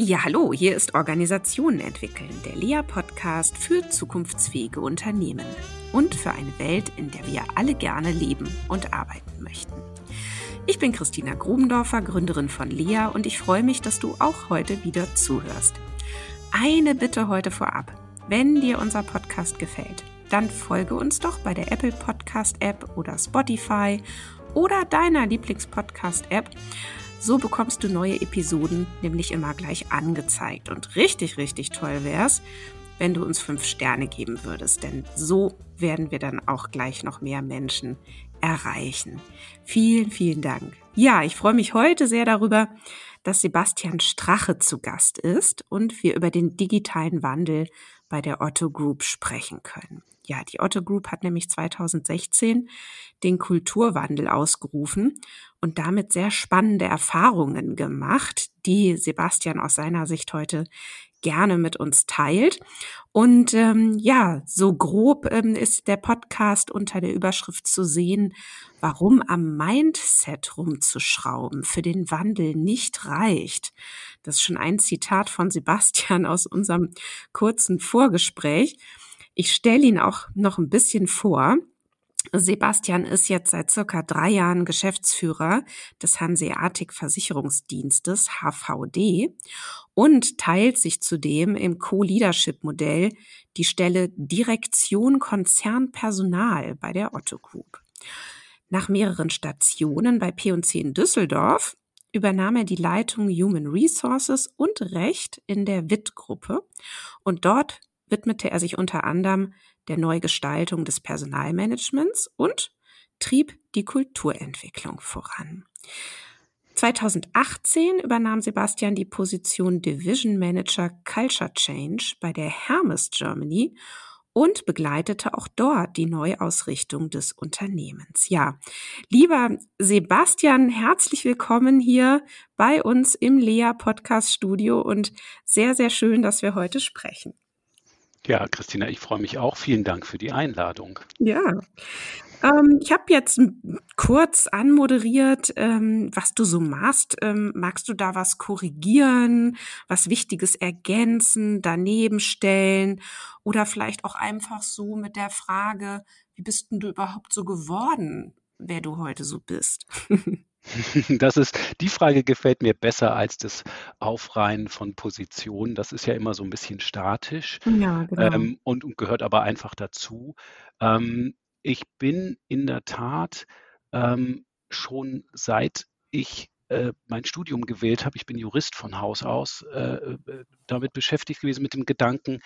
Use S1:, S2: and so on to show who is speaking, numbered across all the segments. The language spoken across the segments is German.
S1: Ja, hallo, hier ist Organisationen entwickeln, der Lea-Podcast für zukunftsfähige Unternehmen und für eine Welt, in der wir alle gerne leben und arbeiten möchten. Ich bin Christina Grubendorfer, Gründerin von Lea und ich freue mich, dass du auch heute wieder zuhörst. Eine Bitte heute vorab. Wenn dir unser Podcast gefällt, dann folge uns doch bei der Apple Podcast App oder Spotify oder deiner Lieblingspodcast App so bekommst du neue Episoden nämlich immer gleich angezeigt. Und richtig, richtig toll wär's, wenn du uns fünf Sterne geben würdest, denn so werden wir dann auch gleich noch mehr Menschen erreichen. Vielen, vielen Dank. Ja, ich freue mich heute sehr darüber, dass Sebastian Strache zu Gast ist und wir über den digitalen Wandel bei der Otto Group sprechen können. Ja, die Otto Group hat nämlich 2016 den Kulturwandel ausgerufen und damit sehr spannende Erfahrungen gemacht, die Sebastian aus seiner Sicht heute gerne mit uns teilt. Und ähm, ja, so grob ähm, ist der Podcast unter der Überschrift zu sehen, warum am Mindset rumzuschrauben für den Wandel nicht reicht. Das ist schon ein Zitat von Sebastian aus unserem kurzen Vorgespräch. Ich stelle ihn auch noch ein bisschen vor. Sebastian ist jetzt seit circa drei Jahren Geschäftsführer des Hanseatic Versicherungsdienstes HVD und teilt sich zudem im Co-Leadership-Modell die Stelle Direktion Konzernpersonal bei der Otto Group. Nach mehreren Stationen bei P&C in Düsseldorf übernahm er die Leitung Human Resources und Recht in der WIT-Gruppe und dort widmete er sich unter anderem der Neugestaltung des Personalmanagements und trieb die Kulturentwicklung voran. 2018 übernahm Sebastian die Position Division Manager Culture Change bei der Hermes Germany und begleitete auch dort die Neuausrichtung des Unternehmens. Ja, lieber Sebastian, herzlich willkommen hier bei uns im Lea Podcast Studio und sehr, sehr schön, dass wir heute sprechen.
S2: Ja, Christina, ich freue mich auch. Vielen Dank für die Einladung.
S1: Ja. Ähm, ich habe jetzt kurz anmoderiert, ähm, was du so machst. Ähm, magst du da was korrigieren, was Wichtiges ergänzen, daneben stellen oder vielleicht auch einfach so mit der Frage, wie bist denn du überhaupt so geworden, wer du heute so bist?
S2: Das ist, die Frage gefällt mir besser als das Aufreihen von Positionen. Das ist ja immer so ein bisschen statisch
S1: Ja, genau.
S2: ähm, und, und gehört aber einfach dazu. Ähm, ich bin in der Tat ähm, schon seit ich äh, mein Studium gewählt habe, ich bin Jurist von Haus aus, äh, äh, damit beschäftigt gewesen, mit dem Gedanken,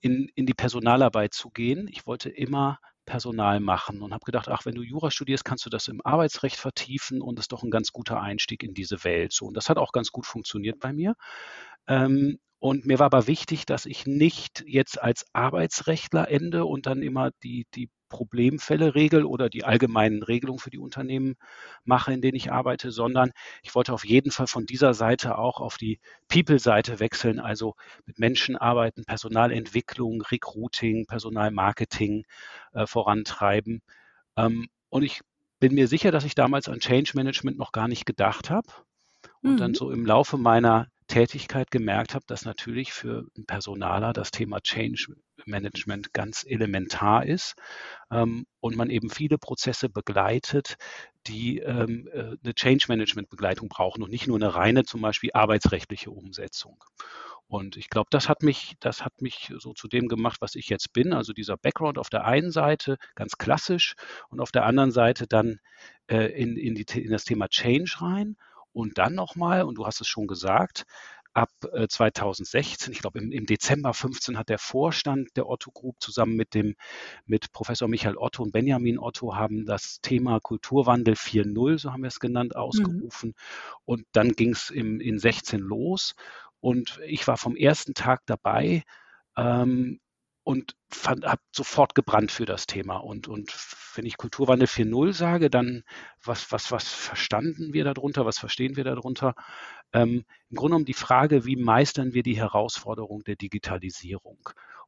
S2: in, in die Personalarbeit zu gehen. Ich wollte immer Personal machen und habe gedacht, ach, wenn du Jura studierst, kannst du das im Arbeitsrecht vertiefen und das ist doch ein ganz guter Einstieg in diese Welt. So, und das hat auch ganz gut funktioniert bei mir. Ähm, und mir war aber wichtig, dass ich nicht jetzt als Arbeitsrechtler ende und dann immer die, die Problemfälle regel oder die allgemeinen Regelungen für die Unternehmen mache, in denen ich arbeite, sondern ich wollte auf jeden Fall von dieser Seite auch auf die People-Seite wechseln, also mit Menschen arbeiten, Personalentwicklung, Recruiting, Personalmarketing äh, vorantreiben. Ähm, und ich bin mir sicher, dass ich damals an Change Management noch gar nicht gedacht habe. Und mhm. dann so im Laufe meiner Tätigkeit gemerkt habe, dass natürlich für einen Personaler das Thema Change Management ganz elementar ist ähm, und man eben viele Prozesse begleitet, die ähm, äh, eine Change Management Begleitung brauchen und nicht nur eine reine zum Beispiel arbeitsrechtliche Umsetzung. Und ich glaube, das hat mich, das hat mich so zu dem gemacht, was ich jetzt bin. Also dieser Background auf der einen Seite ganz klassisch und auf der anderen Seite dann äh, in, in, die, in das Thema Change rein und dann nochmal, und du hast es schon gesagt, ab 2016, äh, ich glaube im, im, Dezember 15 hat der Vorstand der Otto Group zusammen mit dem mit Professor Michael Otto und Benjamin Otto haben das Thema Kulturwandel 4.0, so haben wir es genannt, mhm. ausgerufen. Mhm. Und dann ging es in 16 los und ich war vom ersten Tag dabei. Ähm, und habe sofort gebrannt für das Thema. Und, und wenn ich Kulturwandel 4.0 sage, dann was, was, was verstanden wir darunter, was verstehen wir darunter? Ähm, Im Grunde genommen die Frage, wie meistern wir die Herausforderung der Digitalisierung?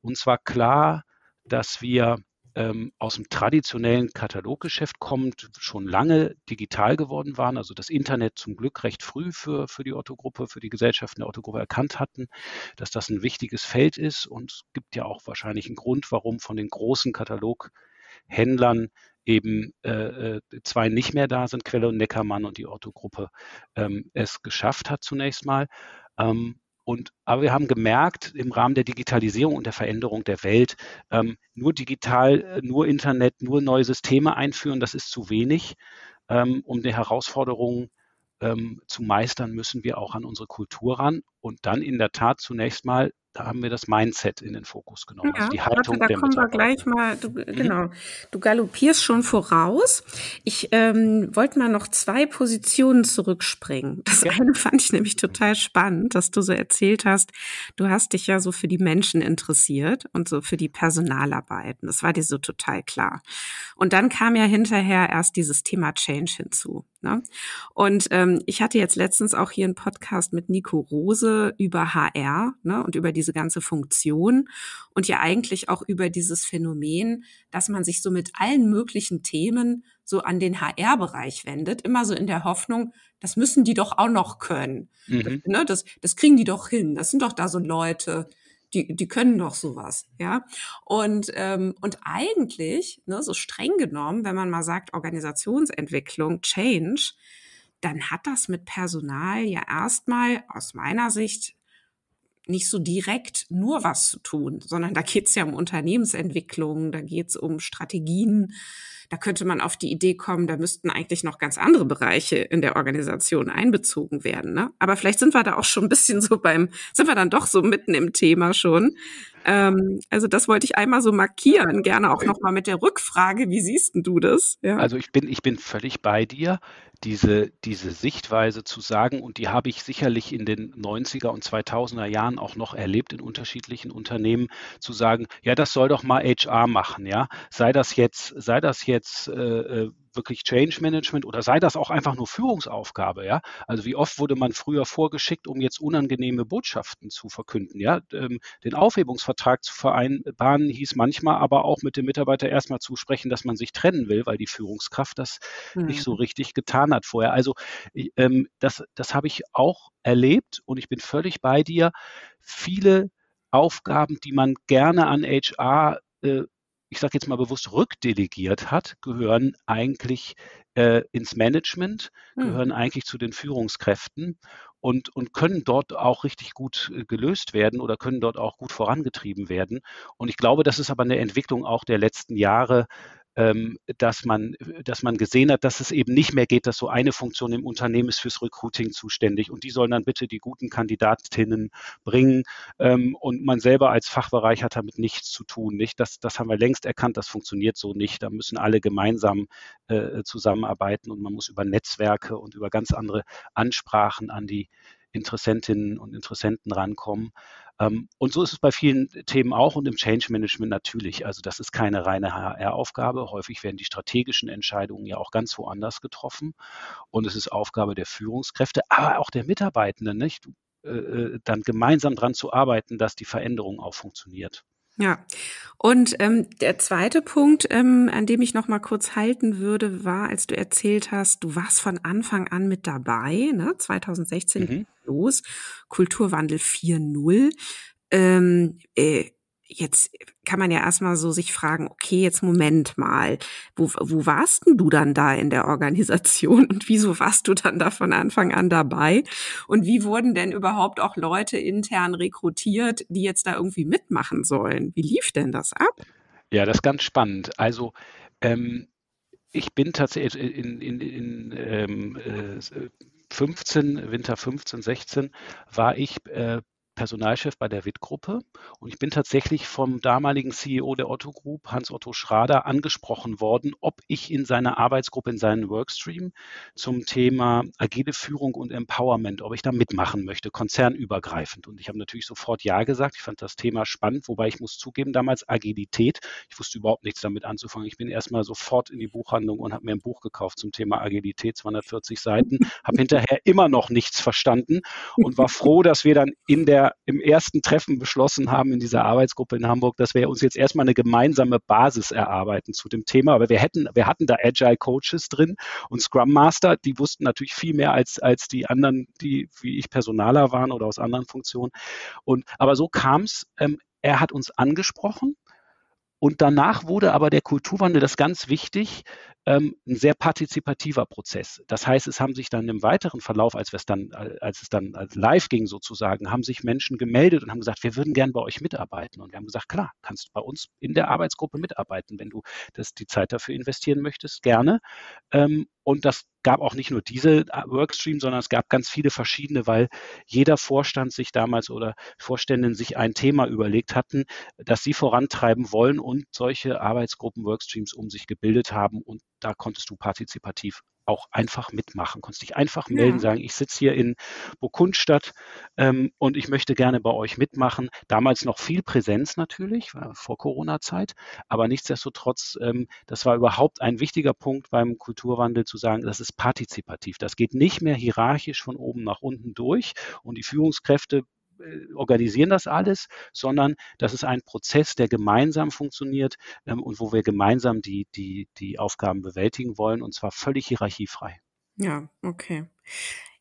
S2: Und zwar klar, dass wir ähm, aus dem traditionellen Kataloggeschäft kommt, schon lange digital geworden waren, also das Internet zum Glück recht früh für, für die Otto-Gruppe, für die Gesellschaften der Otto-Gruppe erkannt hatten, dass das ein wichtiges Feld ist und es gibt ja auch wahrscheinlich einen Grund, warum von den großen Kataloghändlern eben äh, äh, zwei nicht mehr da sind, Quelle und Neckermann und die Otto-Gruppe ähm, es geschafft hat zunächst mal. Ähm, und, aber wir haben gemerkt, im Rahmen der Digitalisierung und der Veränderung der Welt, ähm, nur digital, äh, nur Internet, nur neue Systeme einführen, das ist zu wenig. Ähm, um die Herausforderungen ähm, zu meistern, müssen wir auch an unsere Kultur ran und dann in der Tat zunächst mal da haben wir das Mindset in den Fokus genommen,
S1: ja, also die Haltung warte, da kommen wir gleich mal, du, mhm. genau, du galoppierst schon voraus. Ich ähm, wollte mal noch zwei Positionen zurückspringen. Das ja. eine fand ich nämlich total spannend, dass du so erzählt hast, du hast dich ja so für die Menschen interessiert und so für die Personalarbeiten. Das war dir so total klar. Und dann kam ja hinterher erst dieses Thema Change hinzu. Ne? Und ähm, ich hatte jetzt letztens auch hier einen Podcast mit Nico Rose über HR ne, und über diese ganze Funktion und ja eigentlich auch über dieses Phänomen, dass man sich so mit allen möglichen Themen so an den HR-Bereich wendet, immer so in der Hoffnung, das müssen die doch auch noch können. Mhm. Das, ne, das, das kriegen die doch hin. Das sind doch da so Leute, die, die können doch sowas, ja. Und, ähm, und eigentlich, ne, so streng genommen, wenn man mal sagt, Organisationsentwicklung, Change, dann hat das mit Personal ja erstmal aus meiner Sicht nicht so direkt nur was zu tun, sondern da geht es ja um Unternehmensentwicklung, da geht es um Strategien, da könnte man auf die Idee kommen, da müssten eigentlich noch ganz andere Bereiche in der Organisation einbezogen werden. Ne? Aber vielleicht sind wir da auch schon ein bisschen so beim, sind wir dann doch so mitten im Thema schon. Ähm, also das wollte ich einmal so markieren, gerne auch nochmal mit der Rückfrage, wie siehst du das?
S2: Ja? Also ich bin, ich bin völlig bei dir diese, diese Sichtweise zu sagen, und die habe ich sicherlich in den 90er und 2000er Jahren auch noch erlebt in unterschiedlichen Unternehmen, zu sagen, ja, das soll doch mal HR machen, ja, sei das jetzt, sei das jetzt äh, äh wirklich Change Management oder sei das auch einfach nur Führungsaufgabe, ja? Also wie oft wurde man früher vorgeschickt, um jetzt unangenehme Botschaften zu verkünden, ja? Ähm, den Aufhebungsvertrag zu vereinbaren hieß manchmal aber auch mit dem Mitarbeiter erstmal zu sprechen, dass man sich trennen will, weil die Führungskraft das mhm. nicht so richtig getan hat vorher. Also ähm, das, das habe ich auch erlebt und ich bin völlig bei dir. Viele Aufgaben, die man gerne an HR äh, ich sage jetzt mal bewusst, rückdelegiert hat, gehören eigentlich äh, ins Management, hm. gehören eigentlich zu den Führungskräften und, und können dort auch richtig gut äh, gelöst werden oder können dort auch gut vorangetrieben werden. Und ich glaube, das ist aber eine Entwicklung auch der letzten Jahre, dass man, dass man gesehen hat, dass es eben nicht mehr geht, dass so eine Funktion im Unternehmen ist fürs Recruiting zuständig und die sollen dann bitte die guten Kandidatinnen bringen ähm, und man selber als Fachbereich hat damit nichts zu tun. Nicht? Das, das haben wir längst erkannt, das funktioniert so nicht. Da müssen alle gemeinsam äh, zusammenarbeiten und man muss über Netzwerke und über ganz andere Ansprachen an die Interessentinnen und Interessenten rankommen. Ähm, und so ist es bei vielen Themen auch und im Change Management natürlich. Also das ist keine reine HR-Aufgabe. Häufig werden die strategischen Entscheidungen ja auch ganz woanders getroffen. Und es ist Aufgabe der Führungskräfte, aber auch der Mitarbeitenden, nicht? Äh, äh, dann gemeinsam daran zu arbeiten, dass die Veränderung auch funktioniert.
S1: Ja, und ähm, der zweite Punkt, ähm, an dem ich noch mal kurz halten würde, war, als du erzählt hast, du warst von Anfang an mit dabei, ne? 2016 mhm. los, Kulturwandel 4.0. Ähm, äh, jetzt kann man ja erstmal so sich fragen, okay, jetzt Moment mal, wo, wo warst denn du dann da in der Organisation und wieso warst du dann da von Anfang an dabei? Und wie wurden denn überhaupt auch Leute intern rekrutiert, die jetzt da irgendwie mitmachen sollen? Wie lief denn das ab?
S2: Ja, das ist ganz spannend. Also ähm, ich bin tatsächlich in, in, in ähm, äh, 15, Winter 15, 16 war ich äh, Personalchef bei der WIT-Gruppe und ich bin tatsächlich vom damaligen CEO der Otto Group, Hans-Otto Schrader, angesprochen worden, ob ich in seiner Arbeitsgruppe, in seinen Workstream zum Thema agile Führung und Empowerment, ob ich da mitmachen möchte, konzernübergreifend. Und ich habe natürlich sofort Ja gesagt. Ich fand das Thema spannend, wobei ich muss zugeben, damals Agilität, ich wusste überhaupt nichts damit anzufangen. Ich bin erstmal sofort in die Buchhandlung und habe mir ein Buch gekauft zum Thema Agilität, 240 Seiten, habe hinterher immer noch nichts verstanden und war froh, dass wir dann in der im ersten Treffen beschlossen haben in dieser Arbeitsgruppe in Hamburg, dass wir uns jetzt erstmal eine gemeinsame Basis erarbeiten zu dem Thema. Aber wir hätten, wir hatten da Agile Coaches drin und Scrum Master, die wussten natürlich viel mehr als, als die anderen, die wie ich Personaler waren oder aus anderen Funktionen. Und, aber so kam es, ähm, er hat uns angesprochen und danach wurde aber der Kulturwandel, das ist ganz wichtig, ähm, ein sehr partizipativer Prozess. Das heißt, es haben sich dann im weiteren Verlauf, als, es dann, als es dann live ging sozusagen, haben sich Menschen gemeldet und haben gesagt, wir würden gern bei euch mitarbeiten. Und wir haben gesagt, klar, kannst du bei uns in der Arbeitsgruppe mitarbeiten, wenn du das, die Zeit dafür investieren möchtest, gerne. Ähm, und das gab auch nicht nur diese äh, Workstream, sondern es gab ganz viele verschiedene, weil jeder Vorstand sich damals oder Vorständin sich ein Thema überlegt hatten, das sie vorantreiben wollen und solche Arbeitsgruppen, Workstreams um sich gebildet haben. Und da konntest du partizipativ auch einfach mitmachen, konntest dich einfach melden, ja. sagen, ich sitze hier in Burgundstadt ähm, und ich möchte gerne bei euch mitmachen. Damals noch viel Präsenz natürlich, vor Corona-Zeit, aber nichtsdestotrotz, ähm, das war überhaupt ein wichtiger Punkt beim Kulturwandel zu sagen, das ist partizipativ. Das geht nicht mehr hierarchisch von oben nach unten durch und die Führungskräfte organisieren das alles, sondern das ist ein Prozess, der gemeinsam funktioniert ähm, und wo wir gemeinsam die, die, die Aufgaben bewältigen wollen und zwar völlig hierarchiefrei.
S1: Ja, okay.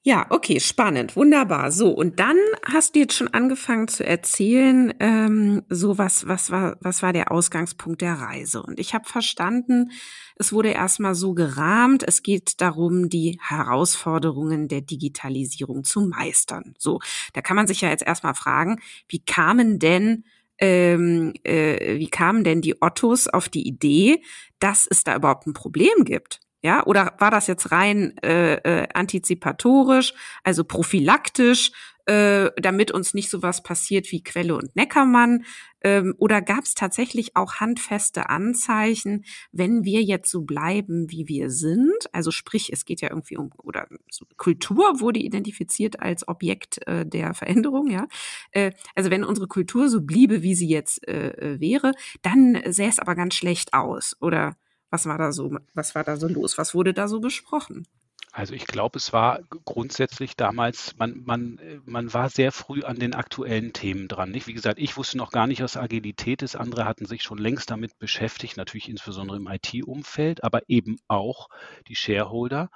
S1: Ja, okay, spannend, wunderbar. So, und dann hast du jetzt schon angefangen zu erzählen, ähm, so was, was war, was war der Ausgangspunkt der Reise? Und ich habe verstanden, es wurde erstmal so gerahmt, es geht darum, die Herausforderungen der Digitalisierung zu meistern. So, da kann man sich ja jetzt erstmal fragen, wie kamen denn ähm, äh, wie kamen denn die Ottos auf die Idee, dass es da überhaupt ein Problem gibt? Ja, oder war das jetzt rein äh, äh, antizipatorisch, also prophylaktisch, äh, damit uns nicht sowas passiert wie Quelle und Neckermann? Ähm, oder gab es tatsächlich auch handfeste Anzeichen, wenn wir jetzt so bleiben, wie wir sind? Also sprich, es geht ja irgendwie um, oder so Kultur wurde identifiziert als Objekt äh, der Veränderung, ja. Äh, also wenn unsere Kultur so bliebe, wie sie jetzt äh, äh wäre, dann sähe es aber ganz schlecht aus, oder? Was war da so, was war da so los? Was wurde da so besprochen?
S2: Also ich glaube, es war grundsätzlich damals, man, man, man war sehr früh an den aktuellen Themen dran. Nicht? Wie gesagt, ich wusste noch gar nicht, was Agilität ist. Andere hatten sich schon längst damit beschäftigt, natürlich insbesondere im IT-Umfeld, aber eben auch die Shareholder.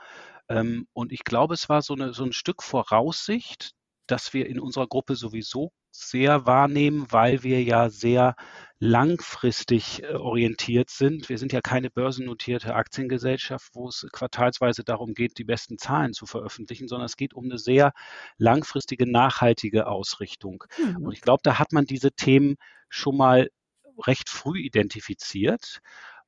S2: Ähm, und ich glaube, es war so, eine, so ein Stück Voraussicht, dass wir in unserer Gruppe sowieso sehr wahrnehmen, weil wir ja sehr langfristig äh, orientiert sind. Wir sind ja keine börsennotierte Aktiengesellschaft, wo es quartalsweise darum geht, die besten Zahlen zu veröffentlichen, sondern es geht um eine sehr langfristige, nachhaltige Ausrichtung. Mhm. Und ich glaube, da hat man diese Themen schon mal recht früh identifiziert.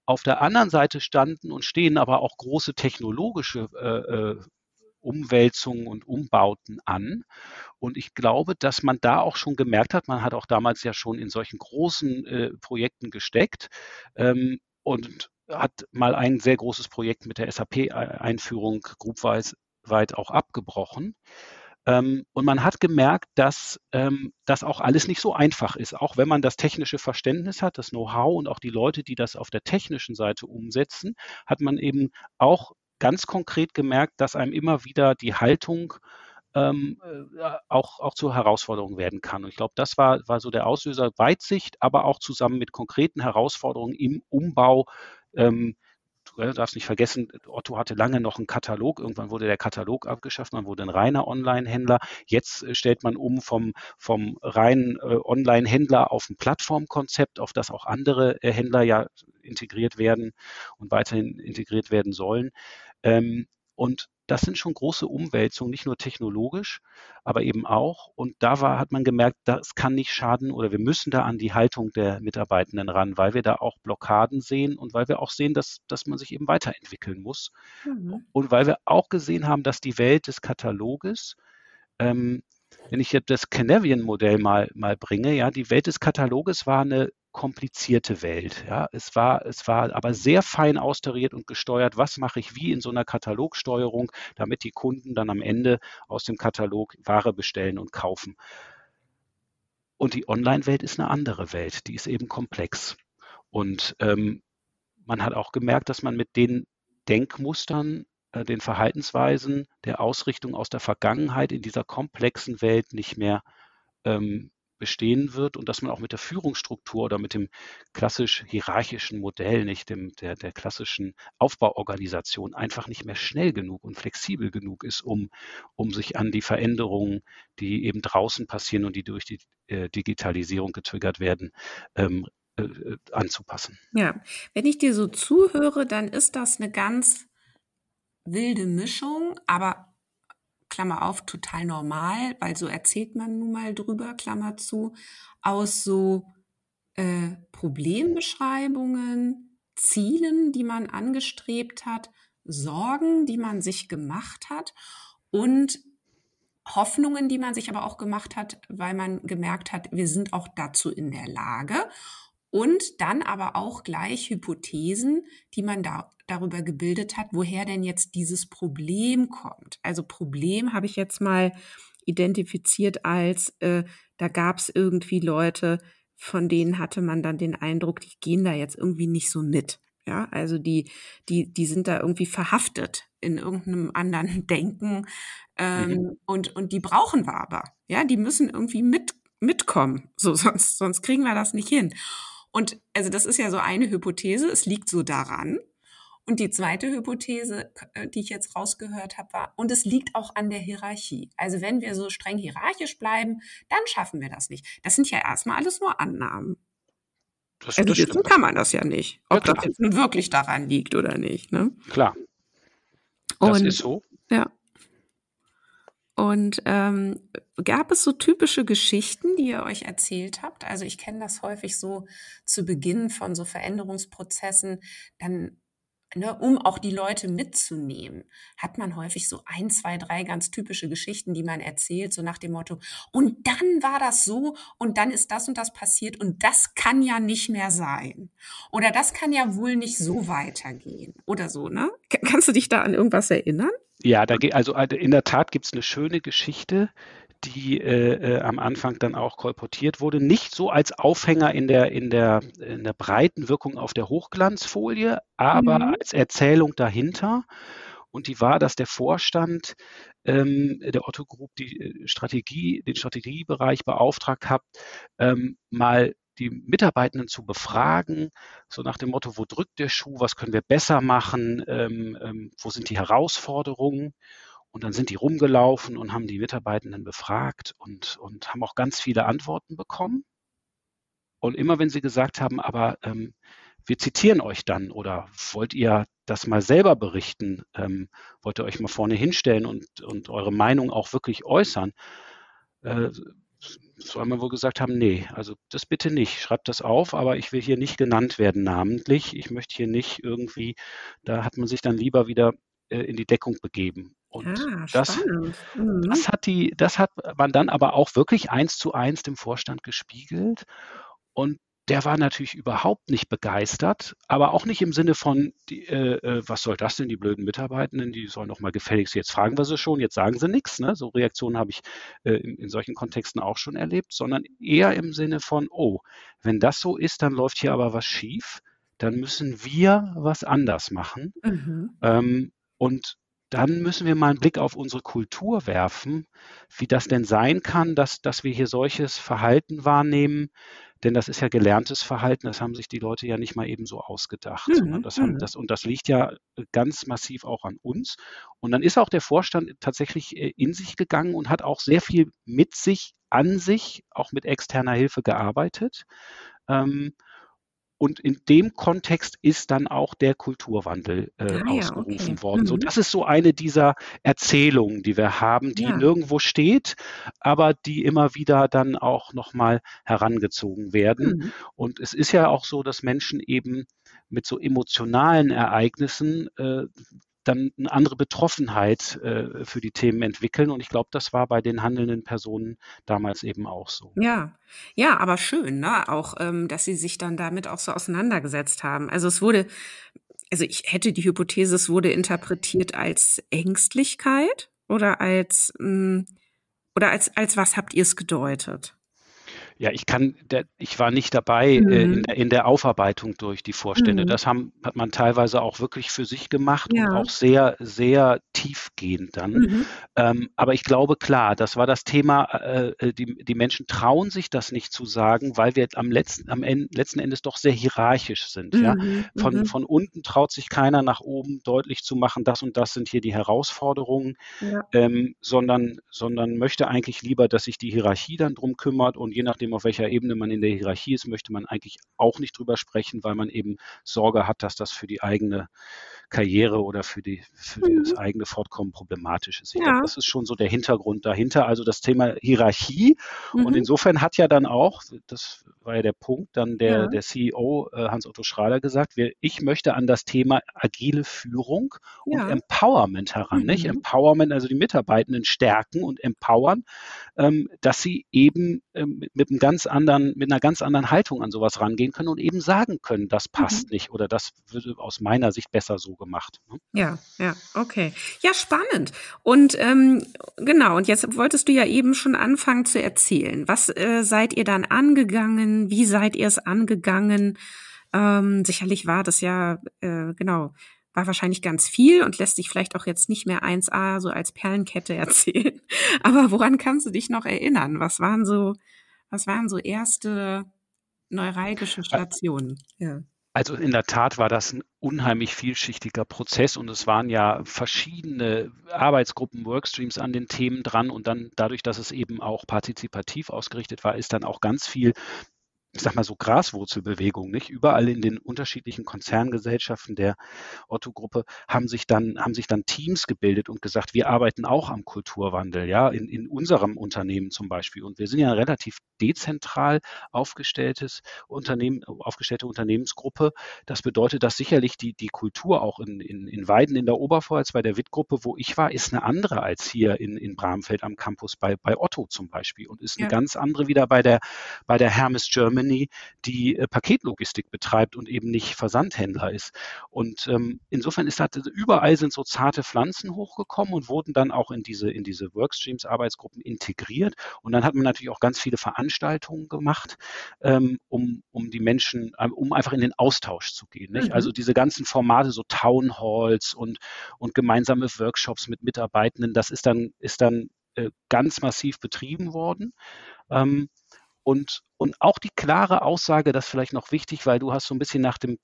S2: Auf der anderen Seite standen und stehen aber auch große technologische äh, äh Umwälzungen und Umbauten an. Und ich glaube, dass man da auch schon gemerkt hat, man hat auch damals ja schon in solchen großen äh, Projekten gesteckt ähm, und hat mal ein sehr großes Projekt mit der SAP-Einführung groupweit auch abgebrochen. Ähm, und man hat gemerkt, dass ähm, das auch alles nicht so einfach ist. Auch wenn man das technische Verständnis hat, das Know-how und auch die Leute, die das auf der technischen Seite umsetzen, hat man eben auch ganz konkret gemerkt, dass einem immer wieder die Haltung ähm, äh, auch, auch zur Herausforderung werden kann. Und ich glaube, das war, war so der Auslöser Weitsicht, aber auch zusammen mit konkreten Herausforderungen im Umbau. Ähm, du darfst nicht vergessen, Otto hatte lange noch einen Katalog. Irgendwann wurde der Katalog abgeschafft, man wurde ein reiner Online-Händler. Jetzt äh, stellt man um vom, vom reinen äh, Online-Händler auf ein Plattformkonzept, auf das auch andere äh, Händler ja integriert werden und weiterhin integriert werden sollen. Ähm, und das sind schon große Umwälzungen, nicht nur technologisch, aber eben auch. Und da war, hat man gemerkt, das kann nicht schaden oder wir müssen da an die Haltung der Mitarbeitenden ran, weil wir da auch Blockaden sehen und weil wir auch sehen, dass, dass man sich eben weiterentwickeln muss. Mhm. Und weil wir auch gesehen haben, dass die Welt des Kataloges ähm, wenn ich jetzt das Canavian-Modell mal, mal bringe, ja, die Welt des Kataloges war eine komplizierte Welt. Ja, es war, es war aber sehr fein austariert und gesteuert. Was mache ich wie in so einer Katalogsteuerung, damit die Kunden dann am Ende aus dem Katalog Ware bestellen und kaufen. Und die Online-Welt ist eine andere Welt. Die ist eben komplex. Und ähm, man hat auch gemerkt, dass man mit den Denkmustern äh, den Verhaltensweisen der Ausrichtung aus der Vergangenheit in dieser komplexen Welt nicht mehr ähm, bestehen wird und dass man auch mit der Führungsstruktur oder mit dem klassisch hierarchischen Modell, nicht dem, der, der klassischen Aufbauorganisation einfach nicht mehr schnell genug und flexibel genug ist, um, um sich an die Veränderungen, die eben draußen passieren und die durch die äh, Digitalisierung getriggert werden, ähm, äh, äh anzupassen.
S1: Ja, wenn ich dir so zuhöre, dann ist das eine ganz wilde Mischung, aber Klammer auf, total normal, weil so erzählt man nun mal drüber, Klammer zu, aus so äh, Problembeschreibungen, Zielen, die man angestrebt hat, Sorgen, die man sich gemacht hat und Hoffnungen, die man sich aber auch gemacht hat, weil man gemerkt hat, wir sind auch dazu in der Lage und dann aber auch gleich Hypothesen, die man da, darüber gebildet hat, woher denn jetzt dieses Problem kommt. Also Problem habe ich jetzt mal identifiziert als, äh, da gab es irgendwie Leute, von denen hatte man dann den Eindruck, die gehen da jetzt irgendwie nicht so mit. Ja, also die, die, die sind da irgendwie verhaftet in irgendeinem anderen Denken. Ähm, mhm. und, und die brauchen wir aber. Ja, die müssen irgendwie mit, mitkommen. So, sonst, sonst kriegen wir das nicht hin. Und also das ist ja so eine Hypothese, es liegt so daran. Und die zweite Hypothese, äh, die ich jetzt rausgehört habe, war, und es liegt auch an der Hierarchie. Also wenn wir so streng hierarchisch bleiben, dann schaffen wir das nicht. Das sind ja erstmal alles nur Annahmen. Das, also das wissen kann man das ja nicht, ob ja, das jetzt nun wirklich daran liegt oder nicht. Ne?
S2: Klar. Das und, ist so.
S1: Ja. Und ähm, gab es so typische Geschichten, die ihr euch erzählt habt? Also ich kenne das häufig so zu Beginn von so Veränderungsprozessen, dann Ne, um auch die Leute mitzunehmen, hat man häufig so ein, zwei, drei ganz typische Geschichten, die man erzählt, so nach dem Motto, und dann war das so und dann ist das und das passiert und das kann ja nicht mehr sein. Oder das kann ja wohl nicht so weitergehen. Oder so, ne? Kannst du dich da an irgendwas erinnern?
S2: Ja, da geht, also in der Tat gibt es eine schöne Geschichte, die äh, äh, am Anfang dann auch kolportiert wurde. Nicht so als Aufhänger in der, in der, in der breiten Wirkung auf der Hochglanzfolie, aber mhm. als Erzählung dahinter. Und die war, dass der Vorstand ähm, der Otto Group die äh, Strategie, den Strategiebereich beauftragt hat, ähm, mal die Mitarbeitenden zu befragen, so nach dem Motto, wo drückt der Schuh, was können wir besser machen, ähm, ähm, wo sind die Herausforderungen. Und dann sind die rumgelaufen und haben die Mitarbeitenden befragt und, und haben auch ganz viele Antworten bekommen. Und immer wenn sie gesagt haben, aber ähm, wir zitieren euch dann oder wollt ihr das mal selber berichten, ähm, wollt ihr euch mal vorne hinstellen und, und eure Meinung auch wirklich äußern, äh, soll man wohl gesagt haben, nee, also das bitte nicht. Schreibt das auf, aber ich will hier nicht genannt werden namentlich. Ich möchte hier nicht irgendwie, da hat man sich dann lieber wieder äh, in die Deckung begeben. Und ah, das, mhm. das hat die, das hat man dann aber auch wirklich eins zu eins dem Vorstand gespiegelt. Und der war natürlich überhaupt nicht begeistert, aber auch nicht im Sinne von, die, äh, äh, was soll das denn, die blöden Mitarbeitenden, die sollen doch mal gefälligst, jetzt fragen wir sie schon, jetzt sagen sie nichts. Ne? So Reaktionen habe ich äh, in, in, solchen Kontexten auch schon erlebt, sondern eher im Sinne von, oh, wenn das so ist, dann läuft hier aber was schief, dann müssen wir was anders machen. Mhm. Ähm, und dann müssen wir mal einen Blick auf unsere Kultur werfen, wie das denn sein kann, dass, dass wir hier solches Verhalten wahrnehmen, denn das ist ja gelerntes Verhalten, das haben sich die Leute ja nicht mal eben so ausgedacht. Mhm. Das haben, mhm. das, und das liegt ja ganz massiv auch an uns. Und dann ist auch der Vorstand tatsächlich äh, in sich gegangen und hat auch sehr viel mit sich, an sich, auch mit externer Hilfe gearbeitet. Ähm, und in dem Kontext ist dann auch der Kulturwandel äh, ah, ausgerufen ja, okay. worden. Mhm. So, das ist so eine dieser Erzählungen, die wir haben, die ja. nirgendwo steht, aber die immer wieder dann auch nochmal herangezogen werden. Mhm. Und es ist ja auch so, dass Menschen eben mit so emotionalen Ereignissen äh, dann eine andere Betroffenheit äh, für die Themen entwickeln. Und ich glaube, das war bei den handelnden Personen damals eben auch so.
S1: Ja, ja, aber schön, ne? Auch, ähm, dass sie sich dann damit auch so auseinandergesetzt haben. Also es wurde, also ich hätte die Hypothese, es wurde interpretiert als Ängstlichkeit oder als mh, hm, oder als als was habt ihr es gedeutet?
S2: Ja, ich kann, der, ich war nicht dabei mhm. äh, in, der, in, der, Aufarbeitung durch die Vorstände. Mhm. Das haben, hat man teilweise auch wirklich für sich gemacht ja. und auch sehr, sehr tiefgehend dann. Mhm. Ähm, aber ich glaube, klar, das war das Thema, äh, äh, die, die Menschen trauen sich das nicht zu sagen, weil wir am letzten, am Ende, letzten Endes doch sehr hierarchisch sind. Ja? Mhm. Von, mhm. von unten traut sich keiner nach oben deutlich zu machen, das und das sind hier die Herausforderungen, ja. ähm, sondern, sondern möchte eigentlich lieber, dass sich die Hierarchie dann drum kümmert und je nachdem, auf welcher Ebene man in der Hierarchie ist, möchte man eigentlich auch nicht drüber sprechen, weil man eben Sorge hat, dass das für die eigene Karriere oder für, die, für mhm. das eigene Fortkommen problematisch ist. Ich ja. glaube, das ist schon so der Hintergrund dahinter, also das Thema Hierarchie. Mhm. Und insofern hat ja dann auch, das war ja der Punkt, dann der, ja. der CEO äh, Hans-Otto Schrader gesagt, wir, ich möchte an das Thema agile Führung und ja. Empowerment heran. Mhm. Nicht? Empowerment, also die Mitarbeitenden stärken und empowern, ähm, dass sie eben ähm, mit, einem ganz anderen, mit einer ganz anderen Haltung an sowas rangehen können und eben sagen können, das passt mhm. nicht oder das würde aus meiner Sicht besser so gemacht.
S1: Ne? Ja, ja, okay. Ja, spannend. Und ähm, genau, und jetzt wolltest du ja eben schon anfangen zu erzählen. Was äh, seid ihr dann angegangen? Wie seid ihr es angegangen? Ähm, sicherlich war das ja, äh, genau, war wahrscheinlich ganz viel und lässt sich vielleicht auch jetzt nicht mehr 1a so als Perlenkette erzählen. Aber woran kannst du dich noch erinnern? Was waren so, was waren so erste neuralgische Stationen?
S2: Ja. Also in der Tat war das ein unheimlich vielschichtiger Prozess und es waren ja verschiedene Arbeitsgruppen, Workstreams an den Themen dran und dann dadurch, dass es eben auch partizipativ ausgerichtet war, ist dann auch ganz viel ich sag mal so Graswurzelbewegung, nicht? Überall in den unterschiedlichen Konzerngesellschaften der Otto-Gruppe haben sich dann, haben sich dann Teams gebildet und gesagt, wir arbeiten auch am Kulturwandel, ja, in, in unserem Unternehmen zum Beispiel. Und wir sind ja eine relativ dezentral aufgestelltes Unternehmen, aufgestellte Unternehmensgruppe. Das bedeutet, dass sicherlich die, die Kultur auch in, in, in Weiden in der Oberpfalz bei der WIT-Gruppe, wo ich war, ist eine andere als hier in, in Bramfeld am Campus bei, bei Otto zum Beispiel und ist eine ja. ganz andere wieder bei der, bei der Hermes Germany Germany, die äh, Paketlogistik betreibt und eben nicht Versandhändler ist. Und ähm, insofern ist das, überall sind so zarte Pflanzen hochgekommen und wurden dann auch in diese, in diese Workstreams, Arbeitsgruppen integriert. Und dann hat man natürlich auch ganz viele Veranstaltungen gemacht, ähm, um, um die Menschen, äh, um einfach in den Austausch zu gehen. Mhm. Also diese ganzen Formate, so Town Halls und, und gemeinsame Workshops mit Mitarbeitenden, das ist dann, ist dann äh, ganz massiv betrieben worden. Ähm, und, und auch die klare Aussage, das ist vielleicht noch wichtig, weil du hast so ein bisschen nach dem,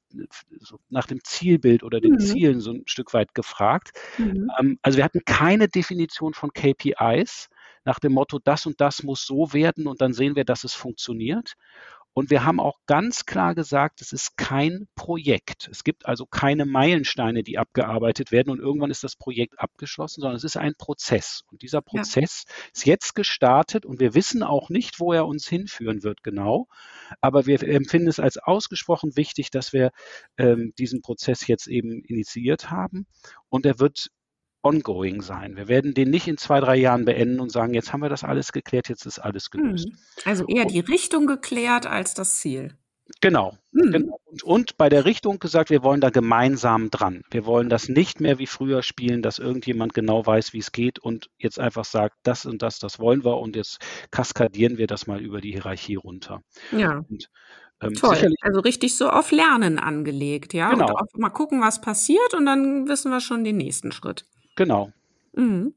S2: nach dem Zielbild oder den mhm. Zielen so ein Stück weit gefragt. Mhm. Ähm, also wir hatten keine Definition von KPIs nach dem Motto, das und das muss so werden und dann sehen wir, dass es funktioniert. Und wir haben auch ganz klar gesagt, es ist kein Projekt. Es gibt also keine Meilensteine, die abgearbeitet werden und irgendwann ist das Projekt abgeschlossen, sondern es ist ein Prozess. Und dieser Prozess ja. ist jetzt gestartet und wir wissen auch nicht, wo er uns hinführen wird genau. Aber wir empfinden es als ausgesprochen wichtig, dass wir ähm, diesen Prozess jetzt eben initiiert haben. Und er wird ongoing sein. Wir werden den nicht in zwei, drei Jahren beenden und sagen, jetzt haben wir das alles geklärt, jetzt ist alles gelöst. Hm.
S1: Also eher die Richtung geklärt als das Ziel.
S2: Genau. Mhm. genau. Und, und, bei der Richtung gesagt, wir wollen da gemeinsam dran. Wir wollen das nicht mehr wie früher spielen, dass irgendjemand genau weiß, wie es geht und jetzt einfach sagt, das und das, das wollen wir und jetzt kaskadieren wir das mal über die Hierarchie runter.
S1: Ja. Und, ähm, Toll. Also richtig so auf Lernen angelegt, ja. Genau. Und mal gucken, was passiert und dann wissen wir schon den nächsten Schritt.
S2: Genau.
S1: Mhm.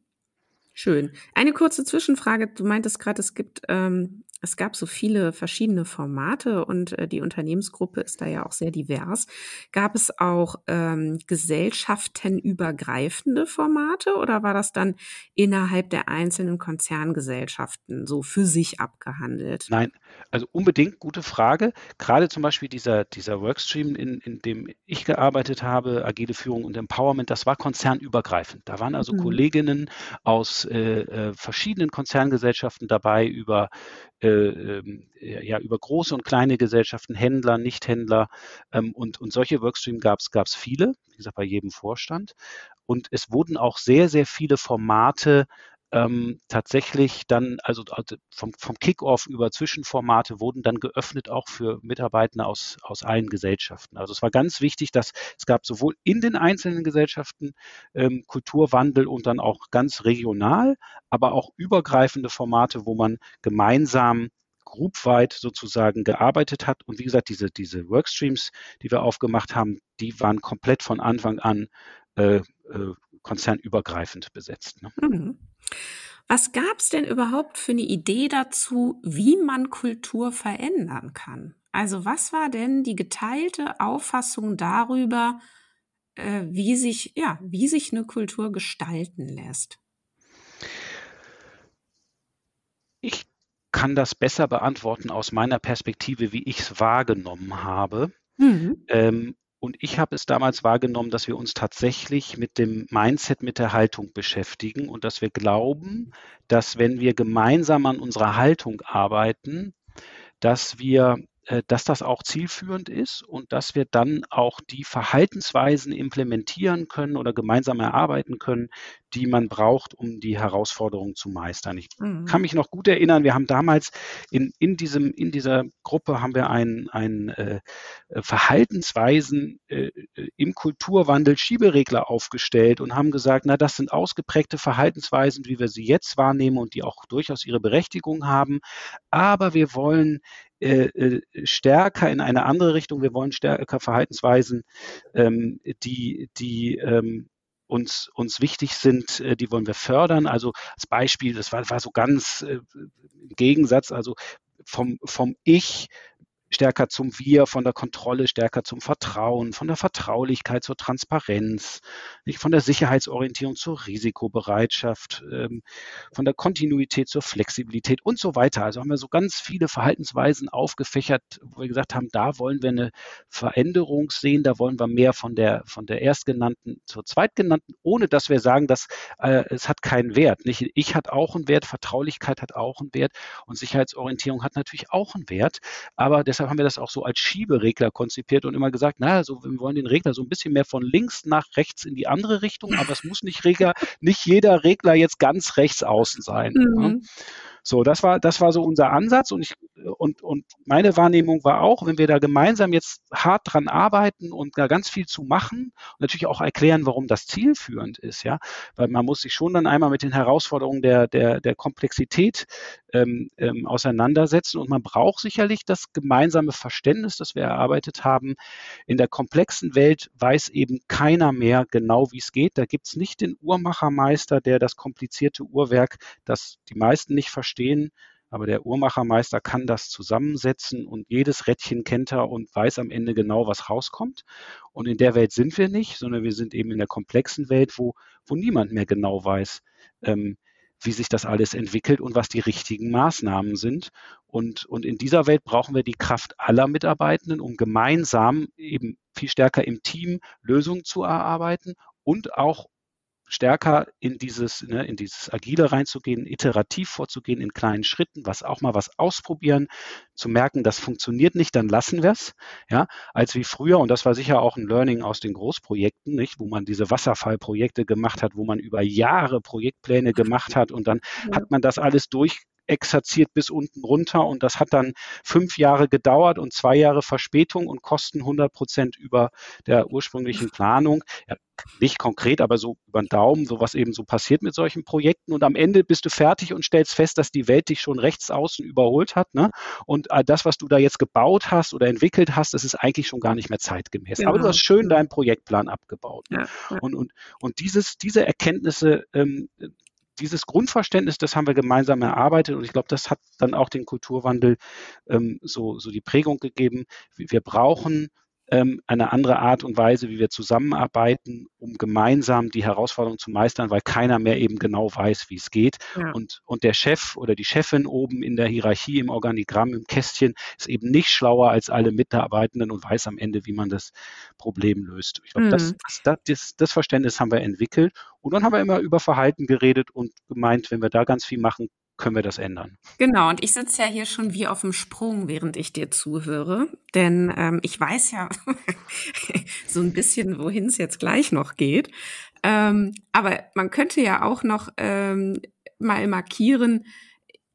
S1: Schön. Eine kurze Zwischenfrage. Du meintest gerade, es gibt ähm, es gab so viele verschiedene Formate und äh, die Unternehmensgruppe ist da ja auch sehr divers. Gab es auch ähm, gesellschaftenübergreifende Formate oder war das dann innerhalb der einzelnen Konzerngesellschaften so für sich abgehandelt?
S2: Nein, also unbedingt gute Frage. Gerade zum Beispiel dieser, dieser Workstream, in, in dem ich gearbeitet habe, agile Führung und Empowerment, das war konzernübergreifend. Da waren also mhm. Kolleginnen aus äh, äh, verschiedenen Konzerngesellschaften dabei über äh, ähm, ja, über große und kleine Gesellschaften, Händler, Nichthändler ähm, und, und solche Workstream gab es viele, wie gesagt, bei jedem Vorstand. Und es wurden auch sehr, sehr viele Formate ähm, tatsächlich dann, also, also vom, vom Kickoff über Zwischenformate wurden dann geöffnet auch für Mitarbeiter aus, aus allen Gesellschaften. Also es war ganz wichtig, dass es gab sowohl in den einzelnen Gesellschaften ähm, Kulturwandel und dann auch ganz regional, aber auch übergreifende Formate, wo man gemeinsam groupweit sozusagen gearbeitet hat. Und wie gesagt, diese, diese Workstreams, die wir aufgemacht haben, die waren komplett von Anfang an äh, äh, konzernübergreifend besetzt. Ne? Mhm.
S1: Was gab es denn überhaupt für eine Idee dazu, wie man Kultur verändern kann? Also was war denn die geteilte Auffassung darüber, äh, wie sich ja wie sich eine Kultur gestalten lässt?
S2: Ich kann das besser beantworten aus meiner Perspektive, wie ich es wahrgenommen habe. Mhm. Ähm, und ich habe es damals wahrgenommen, dass wir uns tatsächlich mit dem Mindset, mit der Haltung beschäftigen und dass wir glauben, dass wenn wir gemeinsam an unserer Haltung arbeiten, dass wir dass das auch zielführend ist und dass wir dann auch die Verhaltensweisen implementieren können oder gemeinsam erarbeiten können, die man braucht, um die Herausforderung zu meistern. Ich mhm. kann mich noch gut erinnern, wir haben damals in, in, diesem, in dieser Gruppe haben wir ein, ein äh, Verhaltensweisen äh, im Kulturwandel Schieberegler aufgestellt und haben gesagt, na, das sind ausgeprägte Verhaltensweisen, wie wir sie jetzt wahrnehmen und die auch durchaus ihre Berechtigung haben. Aber wir wollen äh, äh, stärker in eine andere Richtung. Wir wollen stärker Verhaltensweisen, ähm, die, die ähm, uns, uns wichtig sind, äh, die wollen wir fördern. Also als Beispiel, das war, war so ganz äh, im Gegensatz, also vom, vom Ich stärker zum Wir, von der Kontrolle stärker zum Vertrauen, von der Vertraulichkeit zur Transparenz, nicht von der Sicherheitsorientierung zur Risikobereitschaft, ähm, von der Kontinuität zur Flexibilität und so weiter. Also haben wir so ganz viele Verhaltensweisen aufgefächert, wo wir gesagt haben, da wollen wir eine Veränderung sehen, da wollen wir mehr von der von der erstgenannten zur zweitgenannten, ohne dass wir sagen, dass äh, es hat keinen Wert. Nicht ich hat auch einen Wert, Vertraulichkeit hat auch einen Wert und Sicherheitsorientierung hat natürlich auch einen Wert, aber deshalb deshalb haben wir das auch so als Schieberegler konzipiert und immer gesagt, naja, so, wir wollen den Regler so ein bisschen mehr von links nach rechts in die andere Richtung, aber es muss nicht Regler, nicht jeder Regler jetzt ganz rechts außen sein. Mhm. Ja. So, das war, das war so unser Ansatz und ich, und, und meine Wahrnehmung war auch, wenn wir da gemeinsam jetzt hart dran arbeiten und da ganz viel zu machen und natürlich auch erklären, warum das zielführend ist, ja, weil man muss sich schon dann einmal mit den Herausforderungen der, der, der Komplexität ähm, ähm, auseinandersetzen und man braucht sicherlich das gemeinsame Verständnis, das wir erarbeitet haben. In der komplexen Welt weiß eben keiner mehr genau, wie es geht. Da gibt es nicht den Uhrmachermeister, der das komplizierte Uhrwerk, das die meisten nicht verstehen, verstehen, aber der Uhrmachermeister kann das zusammensetzen und jedes Rädchen kennt er und weiß am Ende genau, was rauskommt. Und in der Welt sind wir nicht, sondern wir sind eben in der komplexen Welt, wo, wo niemand mehr genau weiß, ähm, wie sich das alles entwickelt und was die richtigen Maßnahmen sind. Und, und in dieser Welt brauchen wir die Kraft aller Mitarbeitenden, um gemeinsam eben viel stärker im Team Lösungen zu erarbeiten und auch stärker in dieses, ne, in dieses Agile reinzugehen, iterativ vorzugehen, in kleinen Schritten, was auch mal was ausprobieren, zu merken, das funktioniert nicht, dann lassen wir es, ja, als wie früher, und das war sicher auch ein Learning aus den Großprojekten, nicht, wo man diese Wasserfallprojekte gemacht hat, wo man über Jahre Projektpläne gemacht hat und dann hat man das alles durch exerziert bis unten runter und das hat dann fünf Jahre gedauert und zwei Jahre Verspätung und Kosten 100 Prozent über der ursprünglichen Planung. Ja, nicht konkret, aber so über den Daumen, so was eben so passiert mit solchen Projekten. Und am Ende bist du fertig und stellst fest, dass die Welt dich schon rechts außen überholt hat. Ne? Und das, was du da jetzt gebaut hast oder entwickelt hast, das ist eigentlich schon gar nicht mehr zeitgemäß. Genau. Aber du hast schön deinen Projektplan abgebaut. Ne? Ja, ja. Und, und, und dieses, diese Erkenntnisse, ähm, dieses Grundverständnis, das haben wir gemeinsam erarbeitet und ich glaube, das hat dann auch den Kulturwandel ähm, so, so die Prägung gegeben. Wir brauchen eine andere Art und Weise, wie wir zusammenarbeiten, um gemeinsam die Herausforderung zu meistern, weil keiner mehr eben genau weiß, wie es geht. Ja. Und, und der Chef oder die Chefin oben in der Hierarchie, im Organigramm, im Kästchen ist eben nicht schlauer als alle Mitarbeitenden und weiß am Ende, wie man das Problem löst. Ich glaube, mhm. das, das, das, das Verständnis haben wir entwickelt. Und dann haben wir immer über Verhalten geredet und gemeint, wenn wir da ganz viel machen, können wir das ändern.
S1: Genau, und ich sitze ja hier schon wie auf dem Sprung, während ich dir zuhöre. Denn ähm, ich weiß ja so ein bisschen, wohin es jetzt gleich noch geht. Ähm, aber man könnte ja auch noch ähm, mal markieren,